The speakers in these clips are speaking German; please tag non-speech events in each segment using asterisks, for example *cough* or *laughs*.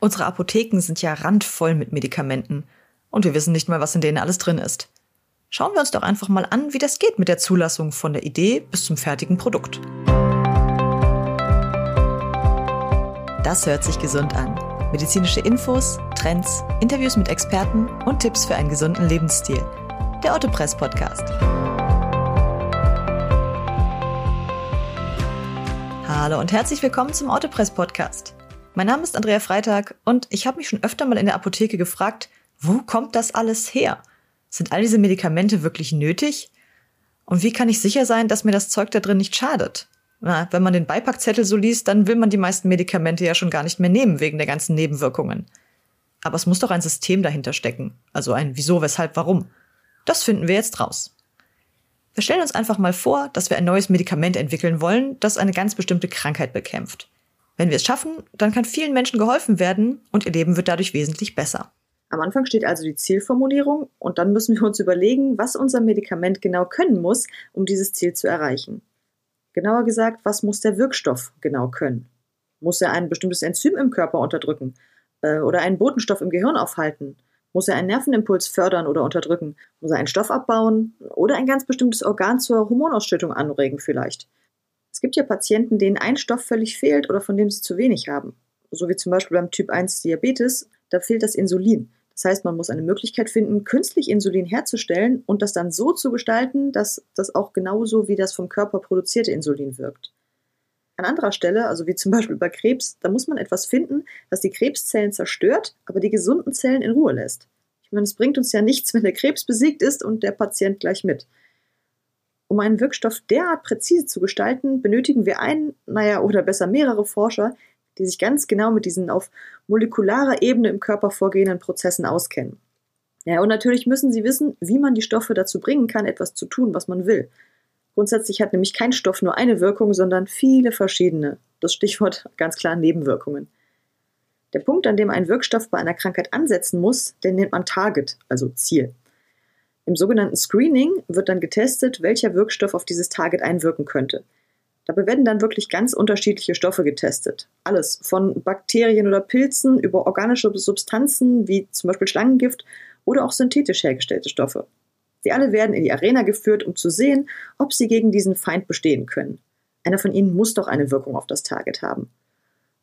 Unsere Apotheken sind ja randvoll mit Medikamenten und wir wissen nicht mal, was in denen alles drin ist. Schauen wir uns doch einfach mal an, wie das geht mit der Zulassung von der Idee bis zum fertigen Produkt. Das hört sich gesund an. Medizinische Infos, Trends, Interviews mit Experten und Tipps für einen gesunden Lebensstil. Der Otto Press Podcast. Hallo und herzlich willkommen zum Autopress Podcast. Mein Name ist Andrea Freitag und ich habe mich schon öfter mal in der Apotheke gefragt, wo kommt das alles her? Sind all diese Medikamente wirklich nötig? Und wie kann ich sicher sein, dass mir das Zeug da drin nicht schadet? Na, wenn man den Beipackzettel so liest, dann will man die meisten Medikamente ja schon gar nicht mehr nehmen wegen der ganzen Nebenwirkungen. Aber es muss doch ein System dahinter stecken. Also ein Wieso, Weshalb, Warum. Das finden wir jetzt raus. Wir stellen uns einfach mal vor, dass wir ein neues Medikament entwickeln wollen, das eine ganz bestimmte Krankheit bekämpft. Wenn wir es schaffen, dann kann vielen Menschen geholfen werden und ihr Leben wird dadurch wesentlich besser. Am Anfang steht also die Zielformulierung und dann müssen wir uns überlegen, was unser Medikament genau können muss, um dieses Ziel zu erreichen. Genauer gesagt, was muss der Wirkstoff genau können? Muss er ein bestimmtes Enzym im Körper unterdrücken äh, oder einen Botenstoff im Gehirn aufhalten? Muss er einen Nervenimpuls fördern oder unterdrücken? Muss er einen Stoff abbauen oder ein ganz bestimmtes Organ zur Hormonausschüttung anregen vielleicht? Es gibt ja Patienten, denen ein Stoff völlig fehlt oder von dem sie zu wenig haben. So wie zum Beispiel beim Typ 1 Diabetes, da fehlt das Insulin. Das heißt, man muss eine Möglichkeit finden, künstlich Insulin herzustellen und das dann so zu gestalten, dass das auch genauso wie das vom Körper produzierte Insulin wirkt. An anderer Stelle, also wie zum Beispiel bei Krebs, da muss man etwas finden, das die Krebszellen zerstört, aber die gesunden Zellen in Ruhe lässt. Ich meine, es bringt uns ja nichts, *laughs* wenn der Krebs besiegt ist und der Patient gleich mit. Um einen Wirkstoff derart präzise zu gestalten, benötigen wir einen, naja, oder besser mehrere Forscher, die sich ganz genau mit diesen auf molekularer Ebene im Körper vorgehenden Prozessen auskennen. Ja, und natürlich müssen sie wissen, wie man die Stoffe dazu bringen kann, etwas zu tun, was man will. Grundsätzlich hat nämlich kein Stoff nur eine Wirkung, sondern viele verschiedene. Das Stichwort *laughs* ganz klar Nebenwirkungen. Der Punkt, an dem ein Wirkstoff bei einer Krankheit ansetzen muss, den nennt man Target, also Ziel. Im sogenannten Screening wird dann getestet, welcher Wirkstoff auf dieses Target einwirken könnte. Dabei werden dann wirklich ganz unterschiedliche Stoffe getestet. Alles von Bakterien oder Pilzen über organische Substanzen wie zum Beispiel Schlangengift oder auch synthetisch hergestellte Stoffe. Sie alle werden in die Arena geführt, um zu sehen, ob sie gegen diesen Feind bestehen können. Einer von ihnen muss doch eine Wirkung auf das Target haben.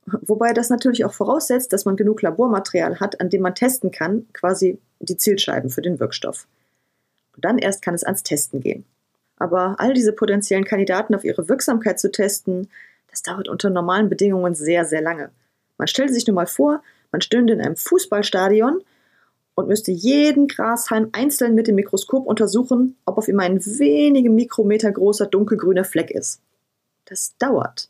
Wobei das natürlich auch voraussetzt, dass man genug Labormaterial hat, an dem man testen kann, quasi die Zielscheiben für den Wirkstoff. Und dann erst kann es ans Testen gehen. Aber all diese potenziellen Kandidaten auf ihre Wirksamkeit zu testen, das dauert unter normalen Bedingungen sehr, sehr lange. Man stellt sich nur mal vor, man stünde in einem Fußballstadion und müsste jeden Grashalm einzeln mit dem Mikroskop untersuchen, ob auf ihm ein wenige Mikrometer großer dunkelgrüner Fleck ist. Das dauert.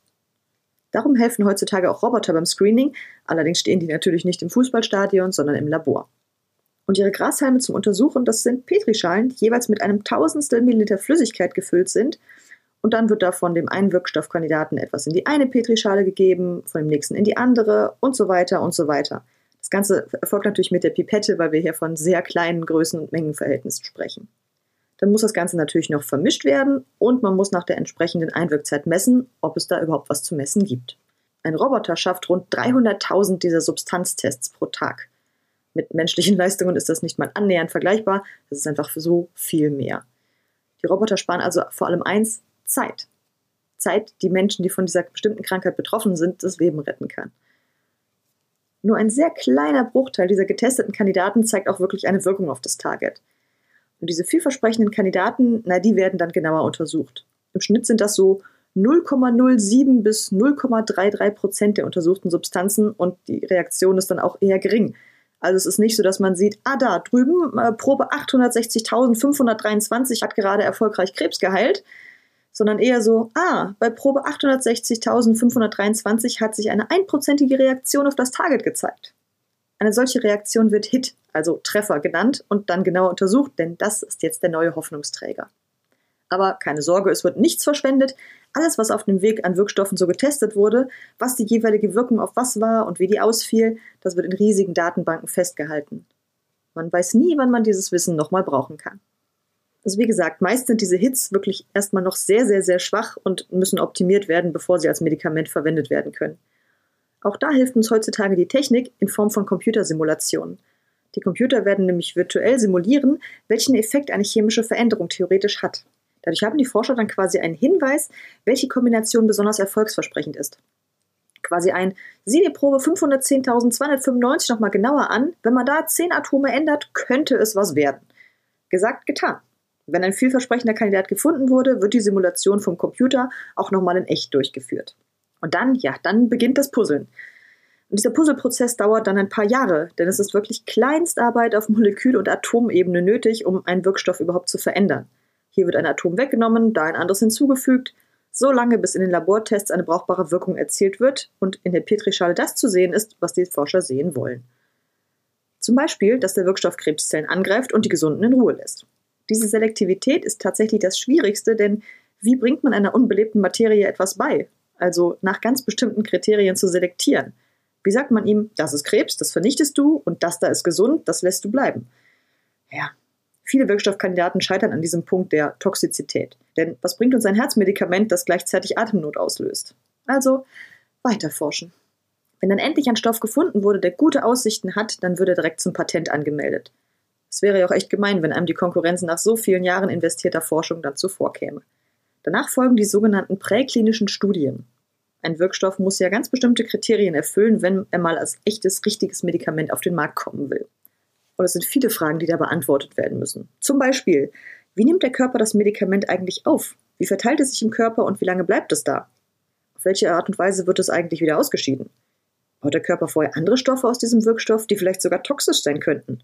Darum helfen heutzutage auch Roboter beim Screening, allerdings stehen die natürlich nicht im Fußballstadion, sondern im Labor. Und ihre Grashalme zum Untersuchen, das sind Petrischalen, die jeweils mit einem Tausendstel Milliliter Flüssigkeit gefüllt sind. Und dann wird davon dem einen Wirkstoffkandidaten etwas in die eine Petrischale gegeben, von dem nächsten in die andere und so weiter und so weiter. Das Ganze erfolgt natürlich mit der Pipette, weil wir hier von sehr kleinen Größen- und Mengenverhältnissen sprechen. Dann muss das Ganze natürlich noch vermischt werden und man muss nach der entsprechenden Einwirkzeit messen, ob es da überhaupt was zu messen gibt. Ein Roboter schafft rund 300.000 dieser Substanztests pro Tag. Mit menschlichen Leistungen ist das nicht mal annähernd vergleichbar. Das ist einfach so viel mehr. Die Roboter sparen also vor allem eins, Zeit. Zeit, die Menschen, die von dieser bestimmten Krankheit betroffen sind, das Leben retten kann. Nur ein sehr kleiner Bruchteil dieser getesteten Kandidaten zeigt auch wirklich eine Wirkung auf das Target. Und diese vielversprechenden Kandidaten, na, die werden dann genauer untersucht. Im Schnitt sind das so 0,07 bis 0,33 Prozent der untersuchten Substanzen und die Reaktion ist dann auch eher gering. Also es ist nicht so, dass man sieht, ah da drüben, äh, Probe 860.523 hat gerade erfolgreich Krebs geheilt, sondern eher so, ah, bei Probe 860.523 hat sich eine einprozentige Reaktion auf das Target gezeigt. Eine solche Reaktion wird Hit, also Treffer genannt und dann genauer untersucht, denn das ist jetzt der neue Hoffnungsträger. Aber keine Sorge, es wird nichts verschwendet. Alles, was auf dem Weg an Wirkstoffen so getestet wurde, was die jeweilige Wirkung auf was war und wie die ausfiel, das wird in riesigen Datenbanken festgehalten. Man weiß nie, wann man dieses Wissen nochmal brauchen kann. Also wie gesagt, meist sind diese Hits wirklich erstmal noch sehr, sehr, sehr schwach und müssen optimiert werden, bevor sie als Medikament verwendet werden können. Auch da hilft uns heutzutage die Technik in Form von Computersimulationen. Die Computer werden nämlich virtuell simulieren, welchen Effekt eine chemische Veränderung theoretisch hat. Dadurch haben die Forscher dann quasi einen Hinweis, welche Kombination besonders erfolgsversprechend ist. Quasi ein, sieh die Probe 510.295 nochmal genauer an, wenn man da 10 Atome ändert, könnte es was werden. Gesagt, getan. Wenn ein vielversprechender Kandidat gefunden wurde, wird die Simulation vom Computer auch nochmal in echt durchgeführt. Und dann, ja, dann beginnt das Puzzeln. Und dieser Puzzleprozess dauert dann ein paar Jahre, denn es ist wirklich Kleinstarbeit auf Molekül- und Atomebene nötig, um einen Wirkstoff überhaupt zu verändern. Hier wird ein Atom weggenommen, da ein anderes hinzugefügt, so lange bis in den Labortests eine brauchbare Wirkung erzielt wird und in der Petrischale das zu sehen ist, was die Forscher sehen wollen. Zum Beispiel, dass der Wirkstoff Krebszellen angreift und die Gesunden in Ruhe lässt. Diese Selektivität ist tatsächlich das Schwierigste, denn wie bringt man einer unbelebten Materie etwas bei? Also nach ganz bestimmten Kriterien zu selektieren. Wie sagt man ihm, das ist Krebs, das vernichtest du und das da ist gesund, das lässt du bleiben? Ja, viele Wirkstoffkandidaten scheitern an diesem Punkt der Toxizität. Denn was bringt uns ein Herzmedikament, das gleichzeitig Atemnot auslöst? Also weiter forschen. Wenn dann endlich ein Stoff gefunden wurde, der gute Aussichten hat, dann wird er direkt zum Patent angemeldet. Es wäre ja auch echt gemein, wenn einem die Konkurrenz nach so vielen Jahren investierter Forschung dann zuvorkäme. Danach folgen die sogenannten präklinischen Studien. Ein Wirkstoff muss ja ganz bestimmte Kriterien erfüllen, wenn er mal als echtes, richtiges Medikament auf den Markt kommen will. Und es sind viele Fragen, die da beantwortet werden müssen. Zum Beispiel, wie nimmt der Körper das Medikament eigentlich auf? Wie verteilt es sich im Körper und wie lange bleibt es da? Auf welche Art und Weise wird es eigentlich wieder ausgeschieden? Baut der Körper vorher andere Stoffe aus diesem Wirkstoff, die vielleicht sogar toxisch sein könnten?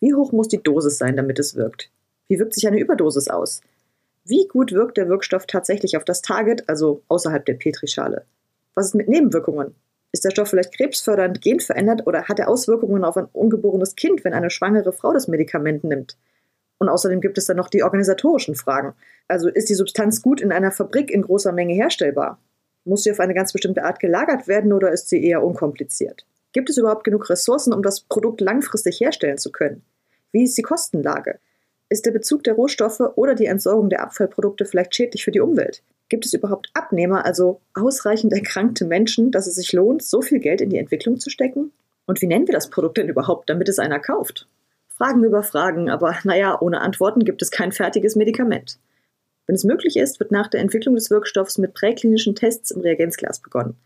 Wie hoch muss die Dosis sein, damit es wirkt? Wie wirkt sich eine Überdosis aus? Wie gut wirkt der Wirkstoff tatsächlich auf das Target, also außerhalb der Petrischale? Was ist mit Nebenwirkungen? Ist der Stoff vielleicht krebsfördernd, genverändert oder hat er Auswirkungen auf ein ungeborenes Kind, wenn eine schwangere Frau das Medikament nimmt? Und außerdem gibt es dann noch die organisatorischen Fragen. Also ist die Substanz gut in einer Fabrik in großer Menge herstellbar? Muss sie auf eine ganz bestimmte Art gelagert werden oder ist sie eher unkompliziert? Gibt es überhaupt genug Ressourcen, um das Produkt langfristig herstellen zu können? Wie ist die Kostenlage? Ist der Bezug der Rohstoffe oder die Entsorgung der Abfallprodukte vielleicht schädlich für die Umwelt? Gibt es überhaupt Abnehmer, also ausreichend erkrankte Menschen, dass es sich lohnt, so viel Geld in die Entwicklung zu stecken? Und wie nennen wir das Produkt denn überhaupt, damit es einer kauft? Fragen über Fragen, aber naja, ohne Antworten gibt es kein fertiges Medikament. Wenn es möglich ist, wird nach der Entwicklung des Wirkstoffs mit präklinischen Tests im Reagenzglas begonnen.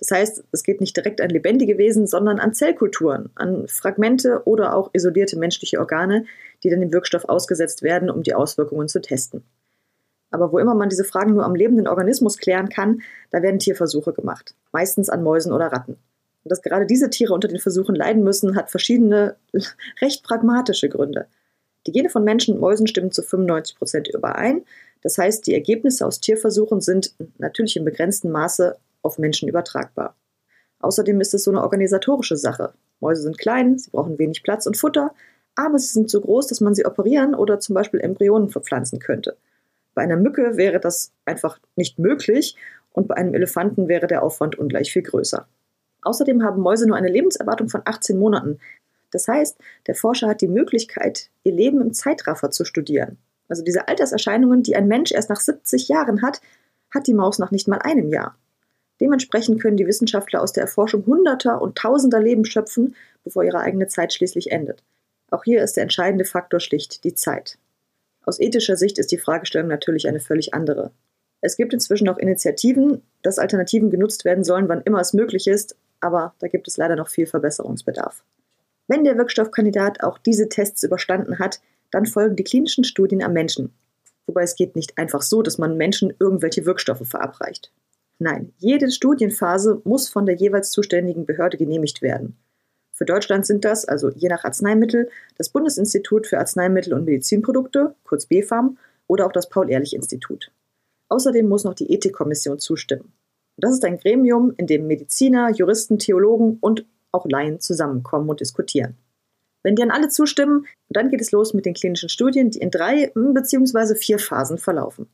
Das heißt, es geht nicht direkt an lebendige Wesen, sondern an Zellkulturen, an Fragmente oder auch isolierte menschliche Organe, die dann dem Wirkstoff ausgesetzt werden, um die Auswirkungen zu testen. Aber wo immer man diese Fragen nur am lebenden Organismus klären kann, da werden Tierversuche gemacht, meistens an Mäusen oder Ratten. Und dass gerade diese Tiere unter den Versuchen leiden müssen, hat verschiedene *laughs* recht pragmatische Gründe. Die Gene von Menschen und Mäusen stimmen zu 95 Prozent überein. Das heißt, die Ergebnisse aus Tierversuchen sind natürlich in begrenztem Maße auf Menschen übertragbar. Außerdem ist es so eine organisatorische Sache. Mäuse sind klein, sie brauchen wenig Platz und Futter, aber sie sind so groß, dass man sie operieren oder zum Beispiel Embryonen verpflanzen könnte. Bei einer Mücke wäre das einfach nicht möglich und bei einem Elefanten wäre der Aufwand ungleich viel größer. Außerdem haben Mäuse nur eine Lebenserwartung von 18 Monaten. Das heißt, der Forscher hat die Möglichkeit, ihr Leben im Zeitraffer zu studieren. Also diese Alterserscheinungen, die ein Mensch erst nach 70 Jahren hat, hat die Maus nach nicht mal einem Jahr. Dementsprechend können die Wissenschaftler aus der Erforschung Hunderter und Tausender Leben schöpfen, bevor ihre eigene Zeit schließlich endet. Auch hier ist der entscheidende Faktor schlicht die Zeit. Aus ethischer Sicht ist die Fragestellung natürlich eine völlig andere. Es gibt inzwischen auch Initiativen, dass Alternativen genutzt werden sollen, wann immer es möglich ist, aber da gibt es leider noch viel Verbesserungsbedarf. Wenn der Wirkstoffkandidat auch diese Tests überstanden hat, dann folgen die klinischen Studien am Menschen. Wobei es geht nicht einfach so, dass man Menschen irgendwelche Wirkstoffe verabreicht. Nein, jede Studienphase muss von der jeweils zuständigen Behörde genehmigt werden. Für Deutschland sind das, also je nach Arzneimittel, das Bundesinstitut für Arzneimittel und Medizinprodukte, kurz BfArM, oder auch das Paul-Ehrlich-Institut. Außerdem muss noch die Ethikkommission zustimmen. das ist ein Gremium, in dem Mediziner, Juristen, Theologen und auch Laien zusammenkommen und diskutieren. Wenn die dann alle zustimmen, dann geht es los mit den klinischen Studien, die in drei bzw. vier Phasen verlaufen.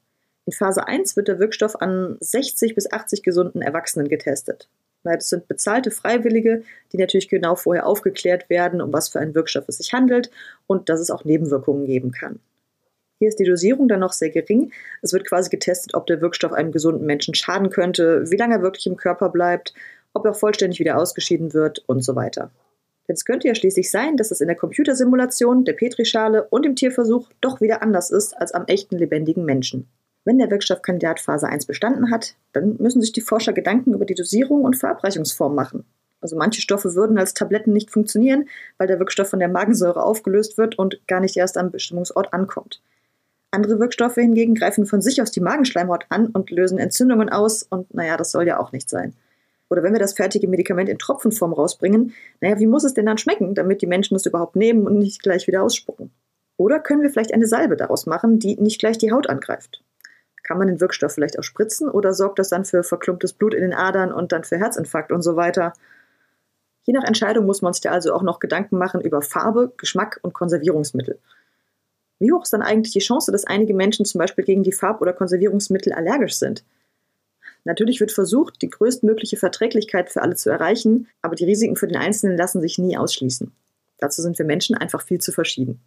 In Phase 1 wird der Wirkstoff an 60 bis 80 gesunden Erwachsenen getestet. Das sind bezahlte Freiwillige, die natürlich genau vorher aufgeklärt werden, um was für einen Wirkstoff es sich handelt und dass es auch Nebenwirkungen geben kann. Hier ist die Dosierung dann noch sehr gering. Es wird quasi getestet, ob der Wirkstoff einem gesunden Menschen schaden könnte, wie lange er wirklich im Körper bleibt ob er vollständig wieder ausgeschieden wird und so weiter. Denn es könnte ja schließlich sein, dass es in der Computersimulation, der Petrischale und im Tierversuch doch wieder anders ist als am echten lebendigen Menschen. Wenn der Wirkstoffkandidat Phase 1 bestanden hat, dann müssen sich die Forscher Gedanken über die Dosierung und Verabreichungsform machen. Also manche Stoffe würden als Tabletten nicht funktionieren, weil der Wirkstoff von der Magensäure aufgelöst wird und gar nicht erst am Bestimmungsort ankommt. Andere Wirkstoffe hingegen greifen von sich aus die Magenschleimhaut an und lösen Entzündungen aus und naja, das soll ja auch nicht sein. Oder wenn wir das fertige Medikament in Tropfenform rausbringen, naja, wie muss es denn dann schmecken, damit die Menschen es überhaupt nehmen und nicht gleich wieder ausspucken? Oder können wir vielleicht eine Salbe daraus machen, die nicht gleich die Haut angreift? Kann man den Wirkstoff vielleicht auch spritzen oder sorgt das dann für verklumptes Blut in den Adern und dann für Herzinfarkt und so weiter? Je nach Entscheidung muss man sich da also auch noch Gedanken machen über Farbe, Geschmack und Konservierungsmittel. Wie hoch ist dann eigentlich die Chance, dass einige Menschen zum Beispiel gegen die Farb- oder Konservierungsmittel allergisch sind? Natürlich wird versucht, die größtmögliche Verträglichkeit für alle zu erreichen, aber die Risiken für den Einzelnen lassen sich nie ausschließen. Dazu sind wir Menschen einfach viel zu verschieden.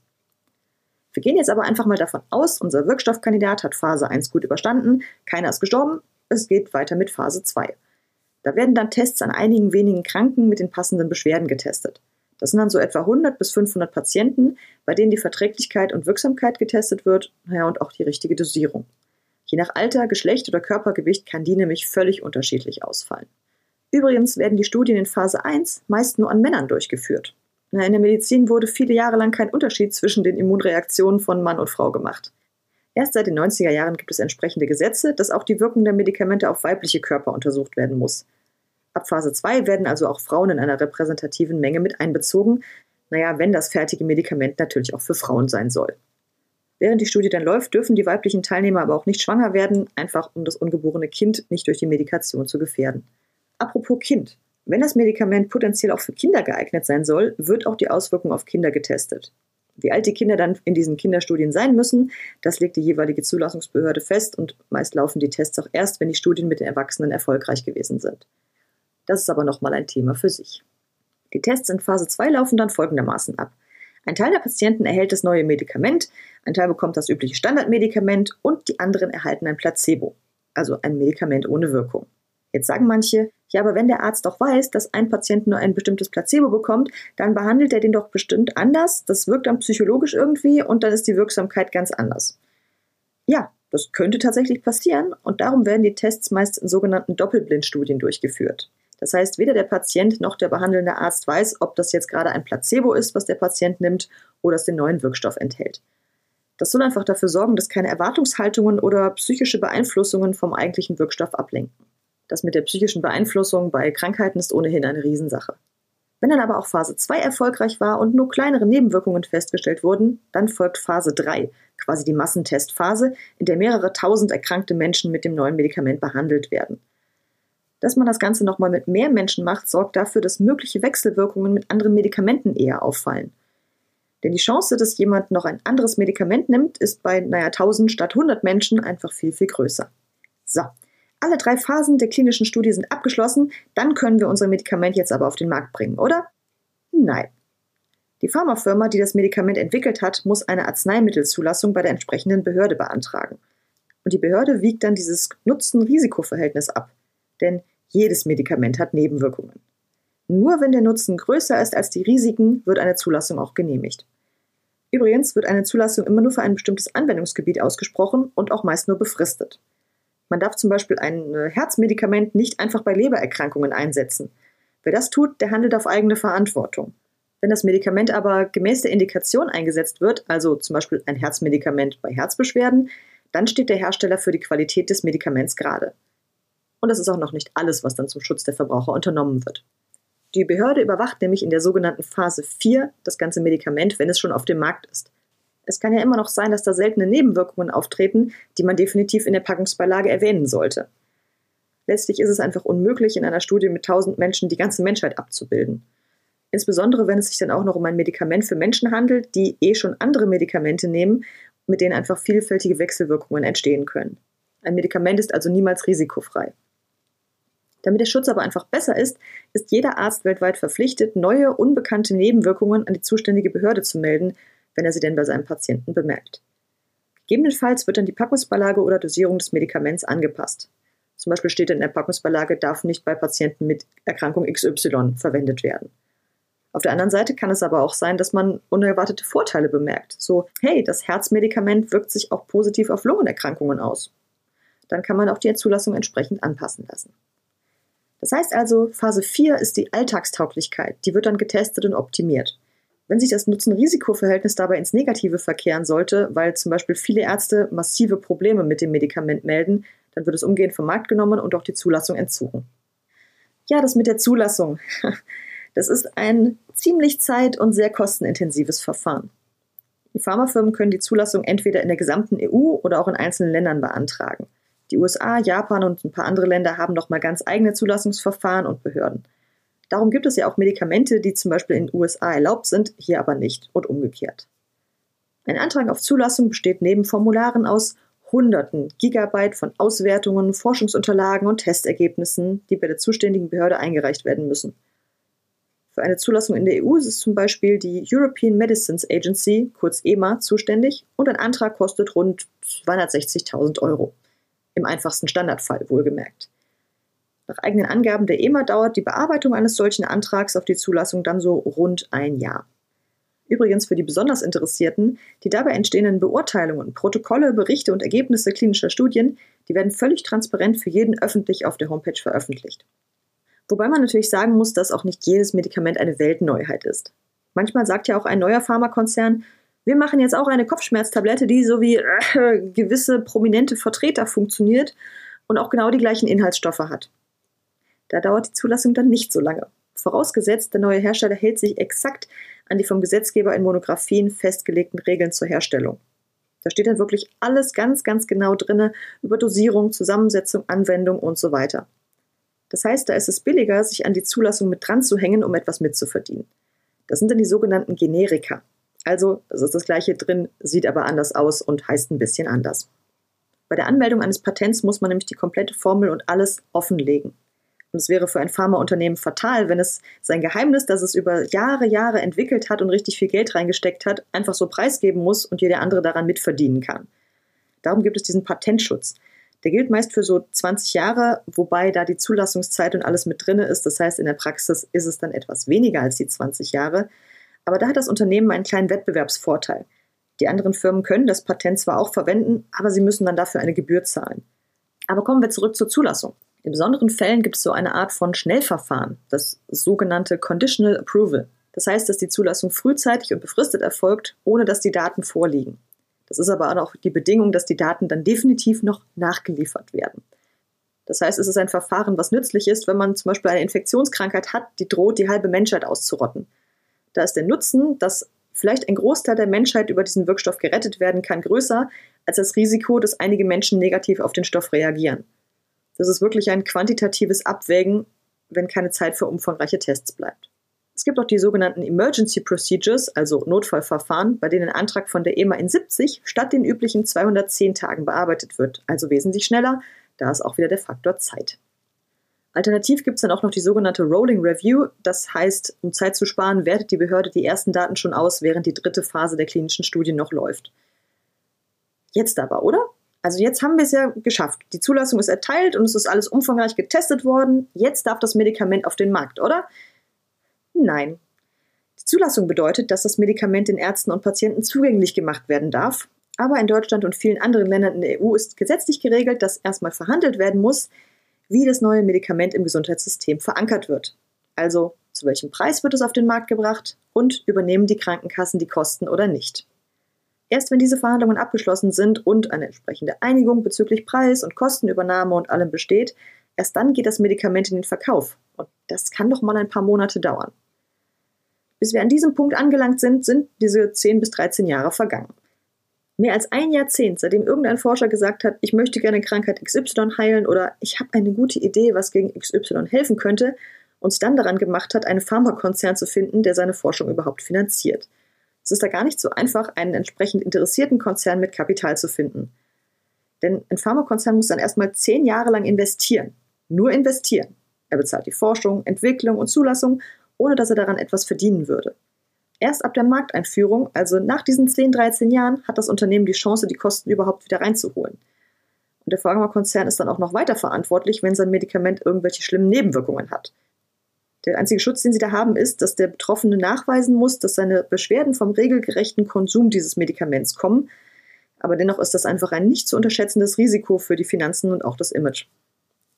Wir gehen jetzt aber einfach mal davon aus, unser Wirkstoffkandidat hat Phase 1 gut überstanden, keiner ist gestorben, es geht weiter mit Phase 2. Da werden dann Tests an einigen wenigen Kranken mit den passenden Beschwerden getestet. Das sind dann so etwa 100 bis 500 Patienten, bei denen die Verträglichkeit und Wirksamkeit getestet wird, naja, und auch die richtige Dosierung. Je nach Alter, Geschlecht oder Körpergewicht kann die nämlich völlig unterschiedlich ausfallen. Übrigens werden die Studien in Phase 1 meist nur an Männern durchgeführt. In der Medizin wurde viele Jahre lang kein Unterschied zwischen den Immunreaktionen von Mann und Frau gemacht. Erst seit den 90er Jahren gibt es entsprechende Gesetze, dass auch die Wirkung der Medikamente auf weibliche Körper untersucht werden muss. Ab Phase 2 werden also auch Frauen in einer repräsentativen Menge mit einbezogen, naja, wenn das fertige Medikament natürlich auch für Frauen sein soll. Während die Studie dann läuft, dürfen die weiblichen Teilnehmer aber auch nicht schwanger werden, einfach um das ungeborene Kind nicht durch die Medikation zu gefährden. Apropos Kind. Wenn das Medikament potenziell auch für Kinder geeignet sein soll, wird auch die Auswirkung auf Kinder getestet. Wie alt die Kinder dann in diesen Kinderstudien sein müssen, das legt die jeweilige Zulassungsbehörde fest und meist laufen die Tests auch erst, wenn die Studien mit den Erwachsenen erfolgreich gewesen sind. Das ist aber nochmal ein Thema für sich. Die Tests in Phase 2 laufen dann folgendermaßen ab. Ein Teil der Patienten erhält das neue Medikament, ein Teil bekommt das übliche Standardmedikament und die anderen erhalten ein Placebo, also ein Medikament ohne Wirkung. Jetzt sagen manche, ja, aber wenn der Arzt doch weiß, dass ein Patient nur ein bestimmtes Placebo bekommt, dann behandelt er den doch bestimmt anders, das wirkt dann psychologisch irgendwie und dann ist die Wirksamkeit ganz anders. Ja, das könnte tatsächlich passieren und darum werden die Tests meist in sogenannten Doppelblindstudien durchgeführt. Das heißt, weder der Patient noch der behandelnde Arzt weiß, ob das jetzt gerade ein Placebo ist, was der Patient nimmt, oder es den neuen Wirkstoff enthält. Das soll einfach dafür sorgen, dass keine Erwartungshaltungen oder psychische Beeinflussungen vom eigentlichen Wirkstoff ablenken. Das mit der psychischen Beeinflussung bei Krankheiten ist ohnehin eine Riesensache. Wenn dann aber auch Phase 2 erfolgreich war und nur kleinere Nebenwirkungen festgestellt wurden, dann folgt Phase 3, quasi die Massentestphase, in der mehrere tausend erkrankte Menschen mit dem neuen Medikament behandelt werden. Dass man das Ganze nochmal mit mehr Menschen macht, sorgt dafür, dass mögliche Wechselwirkungen mit anderen Medikamenten eher auffallen. Denn die Chance, dass jemand noch ein anderes Medikament nimmt, ist bei, naja, 1000 statt 100 Menschen einfach viel, viel größer. So, alle drei Phasen der klinischen Studie sind abgeschlossen, dann können wir unser Medikament jetzt aber auf den Markt bringen, oder? Nein. Die Pharmafirma, die das Medikament entwickelt hat, muss eine Arzneimittelzulassung bei der entsprechenden Behörde beantragen. Und die Behörde wiegt dann dieses Nutzen-Risiko-Verhältnis ab. Denn jedes Medikament hat Nebenwirkungen. Nur wenn der Nutzen größer ist als die Risiken, wird eine Zulassung auch genehmigt. Übrigens wird eine Zulassung immer nur für ein bestimmtes Anwendungsgebiet ausgesprochen und auch meist nur befristet. Man darf zum Beispiel ein äh, Herzmedikament nicht einfach bei Lebererkrankungen einsetzen. Wer das tut, der handelt auf eigene Verantwortung. Wenn das Medikament aber gemäß der Indikation eingesetzt wird, also zum Beispiel ein Herzmedikament bei Herzbeschwerden, dann steht der Hersteller für die Qualität des Medikaments gerade. Und das ist auch noch nicht alles, was dann zum Schutz der Verbraucher unternommen wird. Die Behörde überwacht nämlich in der sogenannten Phase 4 das ganze Medikament, wenn es schon auf dem Markt ist. Es kann ja immer noch sein, dass da seltene Nebenwirkungen auftreten, die man definitiv in der Packungsbeilage erwähnen sollte. Letztlich ist es einfach unmöglich, in einer Studie mit 1000 Menschen die ganze Menschheit abzubilden. Insbesondere wenn es sich dann auch noch um ein Medikament für Menschen handelt, die eh schon andere Medikamente nehmen, mit denen einfach vielfältige Wechselwirkungen entstehen können. Ein Medikament ist also niemals risikofrei. Damit der Schutz aber einfach besser ist, ist jeder Arzt weltweit verpflichtet, neue, unbekannte Nebenwirkungen an die zuständige Behörde zu melden, wenn er sie denn bei seinem Patienten bemerkt. Gegebenenfalls wird dann die Packungsbeilage oder Dosierung des Medikaments angepasst. Zum Beispiel steht in der Packungsbeilage, darf nicht bei Patienten mit Erkrankung XY verwendet werden. Auf der anderen Seite kann es aber auch sein, dass man unerwartete Vorteile bemerkt. So, hey, das Herzmedikament wirkt sich auch positiv auf Lungenerkrankungen aus. Dann kann man auch die Zulassung entsprechend anpassen lassen. Das heißt also, Phase 4 ist die Alltagstauglichkeit. Die wird dann getestet und optimiert. Wenn sich das Nutzen-Risiko-Verhältnis dabei ins Negative verkehren sollte, weil zum Beispiel viele Ärzte massive Probleme mit dem Medikament melden, dann wird es umgehend vom Markt genommen und auch die Zulassung entzogen. Ja, das mit der Zulassung. *laughs* Das ist ein ziemlich zeit- und sehr kostenintensives Verfahren. Die Pharmafirmen können die Zulassung entweder in der gesamten EU oder auch in einzelnen Ländern beantragen. Die USA, Japan und ein paar andere Länder haben nochmal ganz eigene Zulassungsverfahren und Behörden. Darum gibt es ja auch Medikamente, die zum Beispiel in den USA erlaubt sind, hier aber nicht und umgekehrt. Ein Antrag auf Zulassung besteht neben Formularen aus Hunderten Gigabyte von Auswertungen, Forschungsunterlagen und Testergebnissen, die bei der zuständigen Behörde eingereicht werden müssen. Für eine Zulassung in der EU ist zum Beispiel die European Medicines Agency, kurz EMA, zuständig und ein Antrag kostet rund 260.000 Euro. Im einfachsten Standardfall, wohlgemerkt. Nach eigenen Angaben der EMA dauert die Bearbeitung eines solchen Antrags auf die Zulassung dann so rund ein Jahr. Übrigens für die besonders Interessierten, die dabei entstehenden Beurteilungen, Protokolle, Berichte und Ergebnisse klinischer Studien, die werden völlig transparent für jeden öffentlich auf der Homepage veröffentlicht. Wobei man natürlich sagen muss, dass auch nicht jedes Medikament eine Weltneuheit ist. Manchmal sagt ja auch ein neuer Pharmakonzern, wir machen jetzt auch eine Kopfschmerztablette, die so wie äh, gewisse prominente Vertreter funktioniert und auch genau die gleichen Inhaltsstoffe hat. Da dauert die Zulassung dann nicht so lange. Vorausgesetzt, der neue Hersteller hält sich exakt an die vom Gesetzgeber in Monographien festgelegten Regeln zur Herstellung. Da steht dann wirklich alles ganz, ganz genau drin über Dosierung, Zusammensetzung, Anwendung und so weiter. Das heißt, da ist es billiger, sich an die Zulassung mit dran zu hängen, um etwas mitzuverdienen. Das sind dann die sogenannten Generika. Also, das ist das gleiche drin, sieht aber anders aus und heißt ein bisschen anders. Bei der Anmeldung eines Patents muss man nämlich die komplette Formel und alles offenlegen. Und es wäre für ein Pharmaunternehmen fatal, wenn es sein Geheimnis, das es über Jahre, Jahre entwickelt hat und richtig viel Geld reingesteckt hat, einfach so preisgeben muss und jeder andere daran mitverdienen kann. Darum gibt es diesen Patentschutz. Der gilt meist für so 20 Jahre, wobei da die Zulassungszeit und alles mit drin ist. Das heißt, in der Praxis ist es dann etwas weniger als die 20 Jahre. Aber da hat das Unternehmen einen kleinen Wettbewerbsvorteil. Die anderen Firmen können das Patent zwar auch verwenden, aber sie müssen dann dafür eine Gebühr zahlen. Aber kommen wir zurück zur Zulassung. In besonderen Fällen gibt es so eine Art von Schnellverfahren, das sogenannte Conditional Approval. Das heißt, dass die Zulassung frühzeitig und befristet erfolgt, ohne dass die Daten vorliegen. Das ist aber auch die Bedingung, dass die Daten dann definitiv noch nachgeliefert werden. Das heißt, es ist ein Verfahren, was nützlich ist, wenn man zum Beispiel eine Infektionskrankheit hat, die droht, die halbe Menschheit auszurotten. Da ist der Nutzen, dass vielleicht ein Großteil der Menschheit über diesen Wirkstoff gerettet werden kann, größer als das Risiko, dass einige Menschen negativ auf den Stoff reagieren. Das ist wirklich ein quantitatives Abwägen, wenn keine Zeit für umfangreiche Tests bleibt. Es gibt auch die sogenannten Emergency Procedures, also Notfallverfahren, bei denen ein Antrag von der EMA in 70 statt den üblichen 210 Tagen bearbeitet wird, also wesentlich schneller, da ist auch wieder der Faktor Zeit. Alternativ gibt es dann auch noch die sogenannte Rolling Review, das heißt, um Zeit zu sparen, wertet die Behörde die ersten Daten schon aus, während die dritte Phase der klinischen Studie noch läuft. Jetzt aber, oder? Also jetzt haben wir es ja geschafft. Die Zulassung ist erteilt und es ist alles umfangreich getestet worden. Jetzt darf das Medikament auf den Markt, oder? Nein. Die Zulassung bedeutet, dass das Medikament den Ärzten und Patienten zugänglich gemacht werden darf. Aber in Deutschland und vielen anderen Ländern in der EU ist gesetzlich geregelt, dass erstmal verhandelt werden muss, wie das neue Medikament im Gesundheitssystem verankert wird. Also zu welchem Preis wird es auf den Markt gebracht und übernehmen die Krankenkassen die Kosten oder nicht. Erst wenn diese Verhandlungen abgeschlossen sind und eine entsprechende Einigung bezüglich Preis und Kostenübernahme und allem besteht, erst dann geht das Medikament in den Verkauf. Und das kann doch mal ein paar Monate dauern. Bis wir an diesem Punkt angelangt sind, sind diese 10 bis 13 Jahre vergangen. Mehr als ein Jahrzehnt, seitdem irgendein Forscher gesagt hat, ich möchte gerne Krankheit XY heilen oder ich habe eine gute Idee, was gegen XY helfen könnte, und sich dann daran gemacht hat, einen Pharmakonzern zu finden, der seine Forschung überhaupt finanziert. Es ist da gar nicht so einfach, einen entsprechend interessierten Konzern mit Kapital zu finden. Denn ein Pharmakonzern muss dann erstmal zehn Jahre lang investieren. Nur investieren. Er bezahlt die Forschung, Entwicklung und Zulassung ohne dass er daran etwas verdienen würde. Erst ab der Markteinführung, also nach diesen 10, 13 Jahren, hat das Unternehmen die Chance, die Kosten überhaupt wieder reinzuholen. Und Und der Pharmakonzern ist dann auch noch weiter verantwortlich, wenn sein Medikament irgendwelche schlimmen Nebenwirkungen hat. Der einzige Schutz, den sie da haben, ist, dass der Betroffene nachweisen muss, dass seine Beschwerden vom regelgerechten Konsum dieses Medikaments kommen. Aber dennoch ist das einfach ein nicht zu unterschätzendes Risiko für die Finanzen und auch das Image.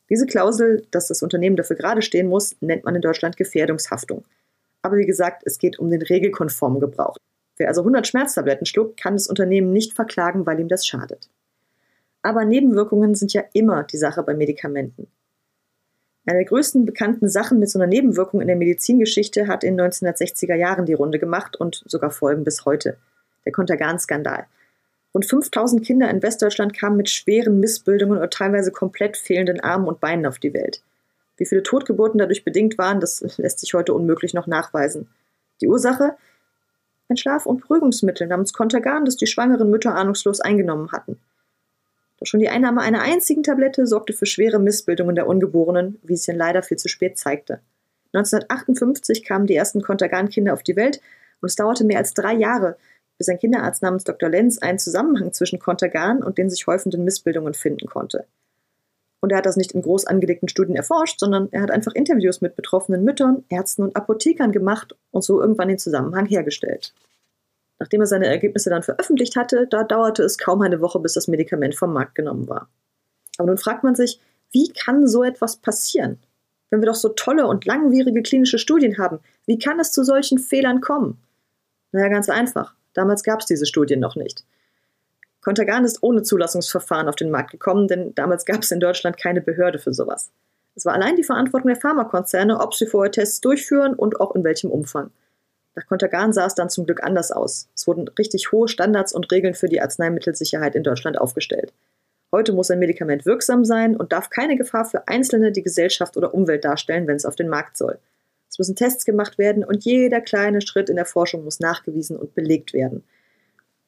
Diese Klausel, dass das Unternehmen dafür gerade stehen muss, nennt man in Deutschland Gefährdungshaftung. Aber wie gesagt, es geht um den regelkonformen Gebrauch. Wer also 100 Schmerztabletten schluckt, kann das Unternehmen nicht verklagen, weil ihm das schadet. Aber Nebenwirkungen sind ja immer die Sache bei Medikamenten. Eine der größten bekannten Sachen mit so einer Nebenwirkung in der Medizingeschichte hat in 1960er Jahren die Runde gemacht und sogar Folgen bis heute. Der Kontergan-Skandal. Rund 5000 Kinder in Westdeutschland kamen mit schweren Missbildungen oder teilweise komplett fehlenden Armen und Beinen auf die Welt. Wie viele Totgeburten dadurch bedingt waren, das *laughs* lässt sich heute unmöglich noch nachweisen. Die Ursache? Ein Schlaf- und Beruhigungsmittel namens Contergan, das die schwangeren Mütter ahnungslos eingenommen hatten. Doch schon die Einnahme einer einzigen Tablette sorgte für schwere Missbildungen der Ungeborenen, wie es ihnen leider viel zu spät zeigte. 1958 kamen die ersten Contergan-Kinder auf die Welt und es dauerte mehr als drei Jahre, bis ein Kinderarzt namens Dr. Lenz einen Zusammenhang zwischen Contergan und den sich häufenden Missbildungen finden konnte. Und er hat das nicht in groß angelegten Studien erforscht, sondern er hat einfach Interviews mit betroffenen Müttern, Ärzten und Apothekern gemacht und so irgendwann den Zusammenhang hergestellt. Nachdem er seine Ergebnisse dann veröffentlicht hatte, da dauerte es kaum eine Woche, bis das Medikament vom Markt genommen war. Aber nun fragt man sich, wie kann so etwas passieren? Wenn wir doch so tolle und langwierige klinische Studien haben, wie kann es zu solchen Fehlern kommen? Naja, ganz einfach. Damals gab es diese Studien noch nicht. Contergan ist ohne Zulassungsverfahren auf den Markt gekommen, denn damals gab es in Deutschland keine Behörde für sowas. Es war allein die Verantwortung der Pharmakonzerne, ob sie vorher Tests durchführen und auch in welchem Umfang. Nach Contergan sah es dann zum Glück anders aus. Es wurden richtig hohe Standards und Regeln für die Arzneimittelsicherheit in Deutschland aufgestellt. Heute muss ein Medikament wirksam sein und darf keine Gefahr für Einzelne, die Gesellschaft oder Umwelt darstellen, wenn es auf den Markt soll. Es müssen Tests gemacht werden und jeder kleine Schritt in der Forschung muss nachgewiesen und belegt werden.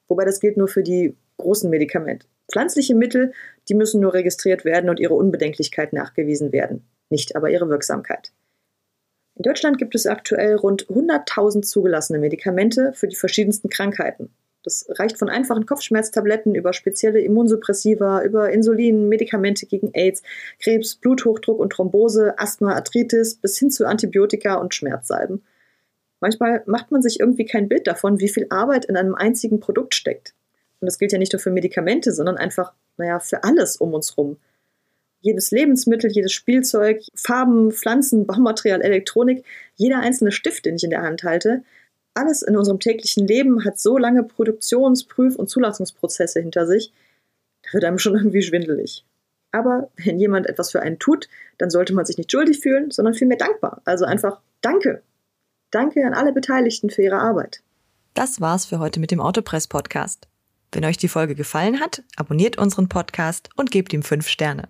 Wobei das gilt nur für die großen Medikamente. Pflanzliche Mittel, die müssen nur registriert werden und ihre Unbedenklichkeit nachgewiesen werden, nicht aber ihre Wirksamkeit. In Deutschland gibt es aktuell rund 100.000 zugelassene Medikamente für die verschiedensten Krankheiten. Das reicht von einfachen Kopfschmerztabletten über spezielle Immunsuppressiva, über Insulin, Medikamente gegen AIDS, Krebs, Bluthochdruck und Thrombose, Asthma, Arthritis bis hin zu Antibiotika und Schmerzsalben. Manchmal macht man sich irgendwie kein Bild davon, wie viel Arbeit in einem einzigen Produkt steckt. Und das gilt ja nicht nur für Medikamente, sondern einfach, naja, für alles um uns rum jedes Lebensmittel, jedes Spielzeug, Farben, Pflanzen, Baumaterial, Elektronik, jeder einzelne Stift, den ich in der Hand halte, alles in unserem täglichen Leben hat so lange Produktions-, Prüf- und Zulassungsprozesse hinter sich, da wird einem schon irgendwie schwindelig. Aber wenn jemand etwas für einen tut, dann sollte man sich nicht schuldig fühlen, sondern vielmehr dankbar. Also einfach Danke. Danke an alle Beteiligten für ihre Arbeit. Das war's für heute mit dem Autopress Podcast. Wenn euch die Folge gefallen hat, abonniert unseren Podcast und gebt ihm fünf Sterne.